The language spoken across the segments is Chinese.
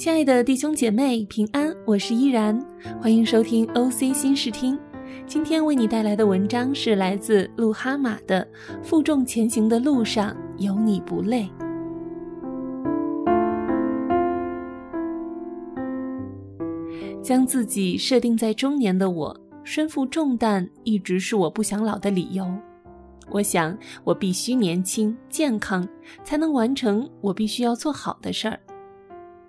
亲爱的弟兄姐妹，平安！我是依然，欢迎收听 OC 新视听。今天为你带来的文章是来自路哈马的《负重前行的路上有你不累》。将自己设定在中年的我，身负重担一直是我不想老的理由。我想，我必须年轻健康，才能完成我必须要做好的事儿。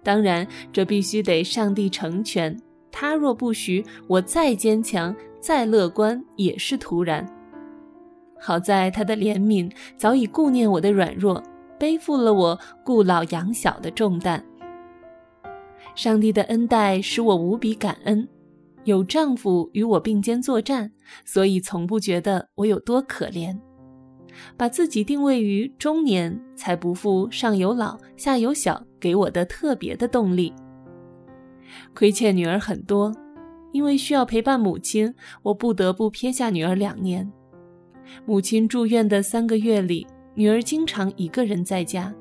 当然，这必须得上帝成全。他若不许，我再坚强、再乐观也是徒然。好在他的怜悯早已顾念我的软弱，背负了我顾老养小的重担。上帝的恩待使我无比感恩，有丈夫与我并肩作战，所以从不觉得我有多可怜。把自己定位于中年，才不负上有老下有小给我的特别的动力。亏欠女儿很多，因为需要陪伴母亲，我不得不撇下女儿两年。母亲住院的三个月里，女儿经常一个人在家，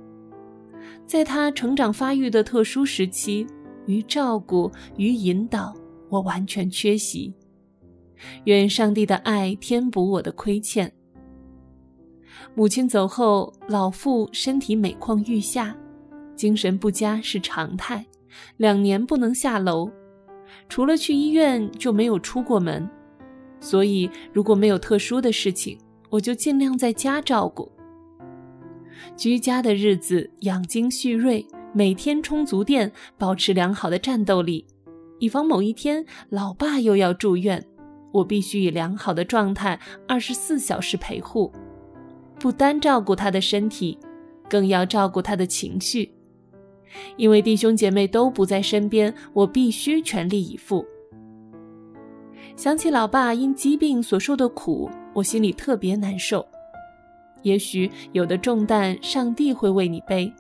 在她成长发育的特殊时期，于照顾与引导，我完全缺席。愿上帝的爱填补我的亏欠。母亲走后，老父身体每况愈下，精神不佳是常态，两年不能下楼，除了去医院就没有出过门。所以，如果没有特殊的事情，我就尽量在家照顾。居家的日子，养精蓄锐，每天充足电，保持良好的战斗力，以防某一天老爸又要住院，我必须以良好的状态，二十四小时陪护。不单照顾他的身体，更要照顾他的情绪。因为弟兄姐妹都不在身边，我必须全力以赴。想起老爸因疾病所受的苦，我心里特别难受。也许有的重担上帝会为你背，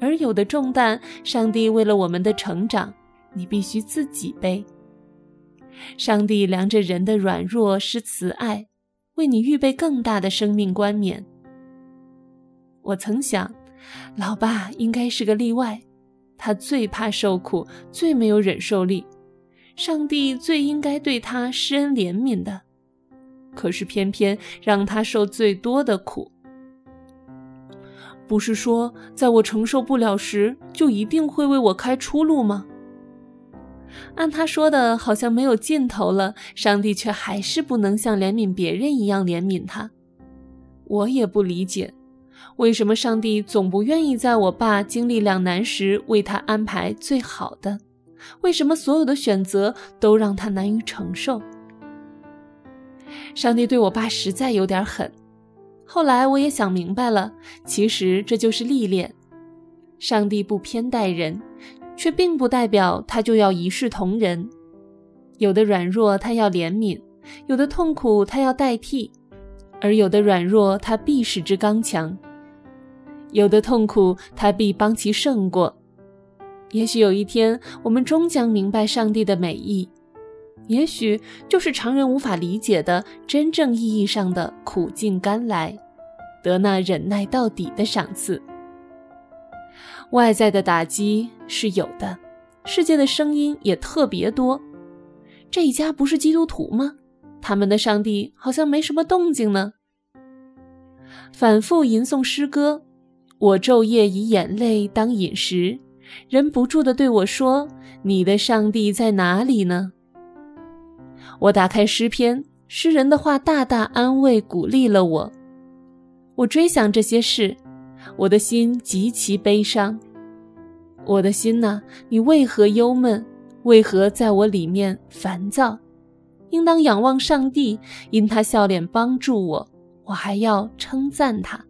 而有的重担上帝为了我们的成长，你必须自己背。上帝量着人的软弱施慈爱，为你预备更大的生命冠冕。我曾想，老爸应该是个例外，他最怕受苦，最没有忍受力，上帝最应该对他施恩怜悯的，可是偏偏让他受最多的苦。不是说在我承受不了时，就一定会为我开出路吗？按他说的，好像没有尽头了，上帝却还是不能像怜悯别人一样怜悯他。我也不理解。为什么上帝总不愿意在我爸经历两难时为他安排最好的？为什么所有的选择都让他难于承受？上帝对我爸实在有点狠。后来我也想明白了，其实这就是历练。上帝不偏待人，却并不代表他就要一视同仁。有的软弱他要怜悯，有的痛苦他要代替，而有的软弱他必使之刚强。有的痛苦，他必帮其胜过。也许有一天，我们终将明白上帝的美意，也许就是常人无法理解的真正意义上的苦尽甘来，得那忍耐到底的赏赐。外在的打击是有的，世界的声音也特别多。这一家不是基督徒吗？他们的上帝好像没什么动静呢。反复吟诵诗歌。我昼夜以眼泪当饮食，忍不住地对我说：“你的上帝在哪里呢？”我打开诗篇，诗人的话大大安慰鼓励了我。我追想这些事，我的心极其悲伤。我的心呐，你为何忧闷？为何在我里面烦躁？应当仰望上帝，因他笑脸帮助我，我还要称赞他。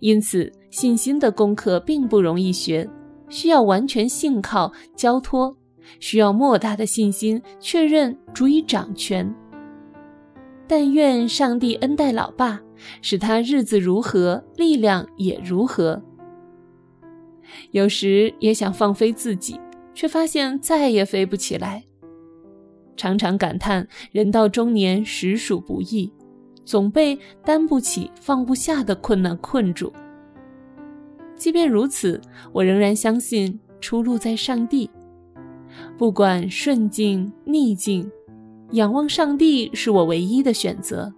因此，信心的功课并不容易学，需要完全信靠、交托，需要莫大的信心，确认主以掌权。但愿上帝恩待老爸，使他日子如何，力量也如何。有时也想放飞自己，却发现再也飞不起来，常常感叹人到中年实属不易。总被担不起、放不下的困难困住。即便如此，我仍然相信出路在上帝。不管顺境逆境，仰望上帝是我唯一的选择。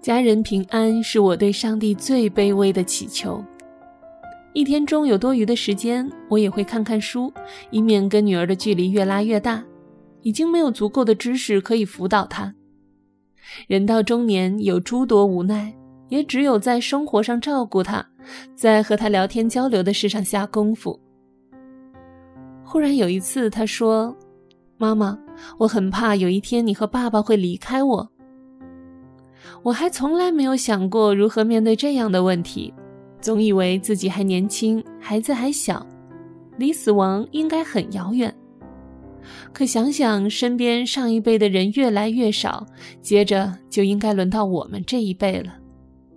家人平安是我对上帝最卑微的祈求。一天中有多余的时间，我也会看看书，以免跟女儿的距离越拉越大。已经没有足够的知识可以辅导她。人到中年有诸多无奈，也只有在生活上照顾他，在和他聊天交流的事上下功夫。忽然有一次，他说：“妈妈，我很怕有一天你和爸爸会离开我。”我还从来没有想过如何面对这样的问题。总以为自己还年轻，孩子还小，离死亡应该很遥远。可想想身边上一辈的人越来越少，接着就应该轮到我们这一辈了，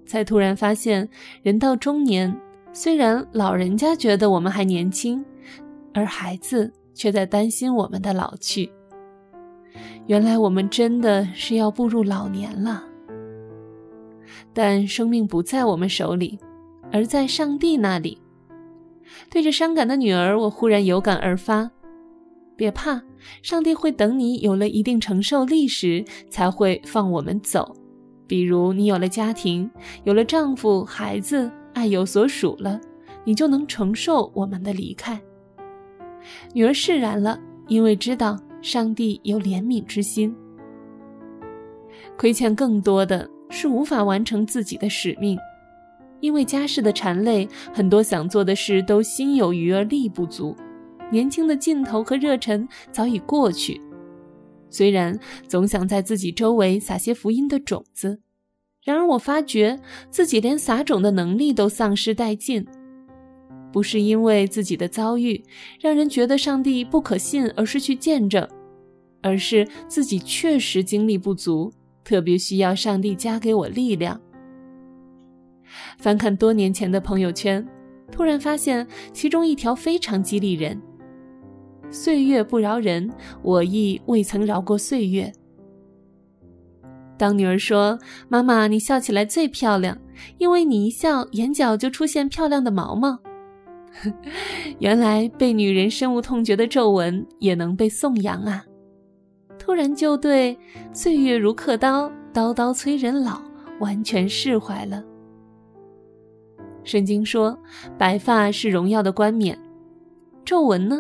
才突然发现，人到中年，虽然老人家觉得我们还年轻，而孩子却在担心我们的老去。原来我们真的是要步入老年了。但生命不在我们手里。而在上帝那里，对着伤感的女儿，我忽然有感而发：别怕，上帝会等你有了一定承受力时，才会放我们走。比如你有了家庭，有了丈夫、孩子，爱有所属了，你就能承受我们的离开。女儿释然了，因为知道上帝有怜悯之心。亏欠更多的是无法完成自己的使命。因为家世的缠累，很多想做的事都心有余而力不足，年轻的劲头和热忱早已过去。虽然总想在自己周围撒些福音的种子，然而我发觉自己连撒种的能力都丧失殆尽。不是因为自己的遭遇让人觉得上帝不可信而失去见证，而是自己确实精力不足，特别需要上帝加给我力量。翻看多年前的朋友圈，突然发现其中一条非常激励人：“岁月不饶人，我亦未曾饶过岁月。”当女儿说：“妈妈，你笑起来最漂亮，因为你一笑，眼角就出现漂亮的毛毛。”原来被女人深恶痛绝的皱纹也能被颂扬啊！突然就对“岁月如刻刀，刀刀催人老”完全释怀了。圣经说：“白发是荣耀的冠冕，皱纹呢，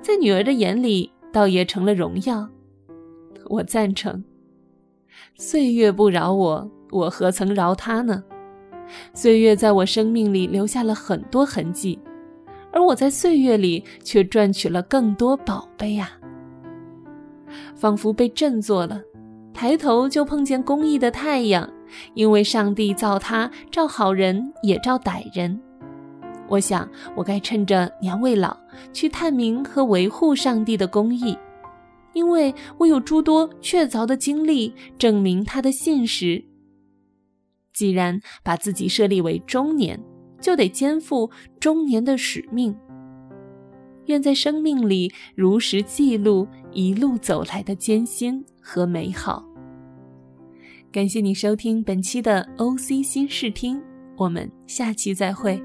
在女儿的眼里倒也成了荣耀。”我赞成。岁月不饶我，我何曾饶他呢？岁月在我生命里留下了很多痕迹，而我在岁月里却赚取了更多宝贝啊！仿佛被振作了，抬头就碰见公义的太阳。因为上帝造他照好人也照歹人，我想我该趁着年未老去探明和维护上帝的公义，因为我有诸多确凿的经历证明他的信实。既然把自己设立为中年，就得肩负中年的使命。愿在生命里如实记录一路走来的艰辛和美好。感谢你收听本期的 OC 新视听，我们下期再会。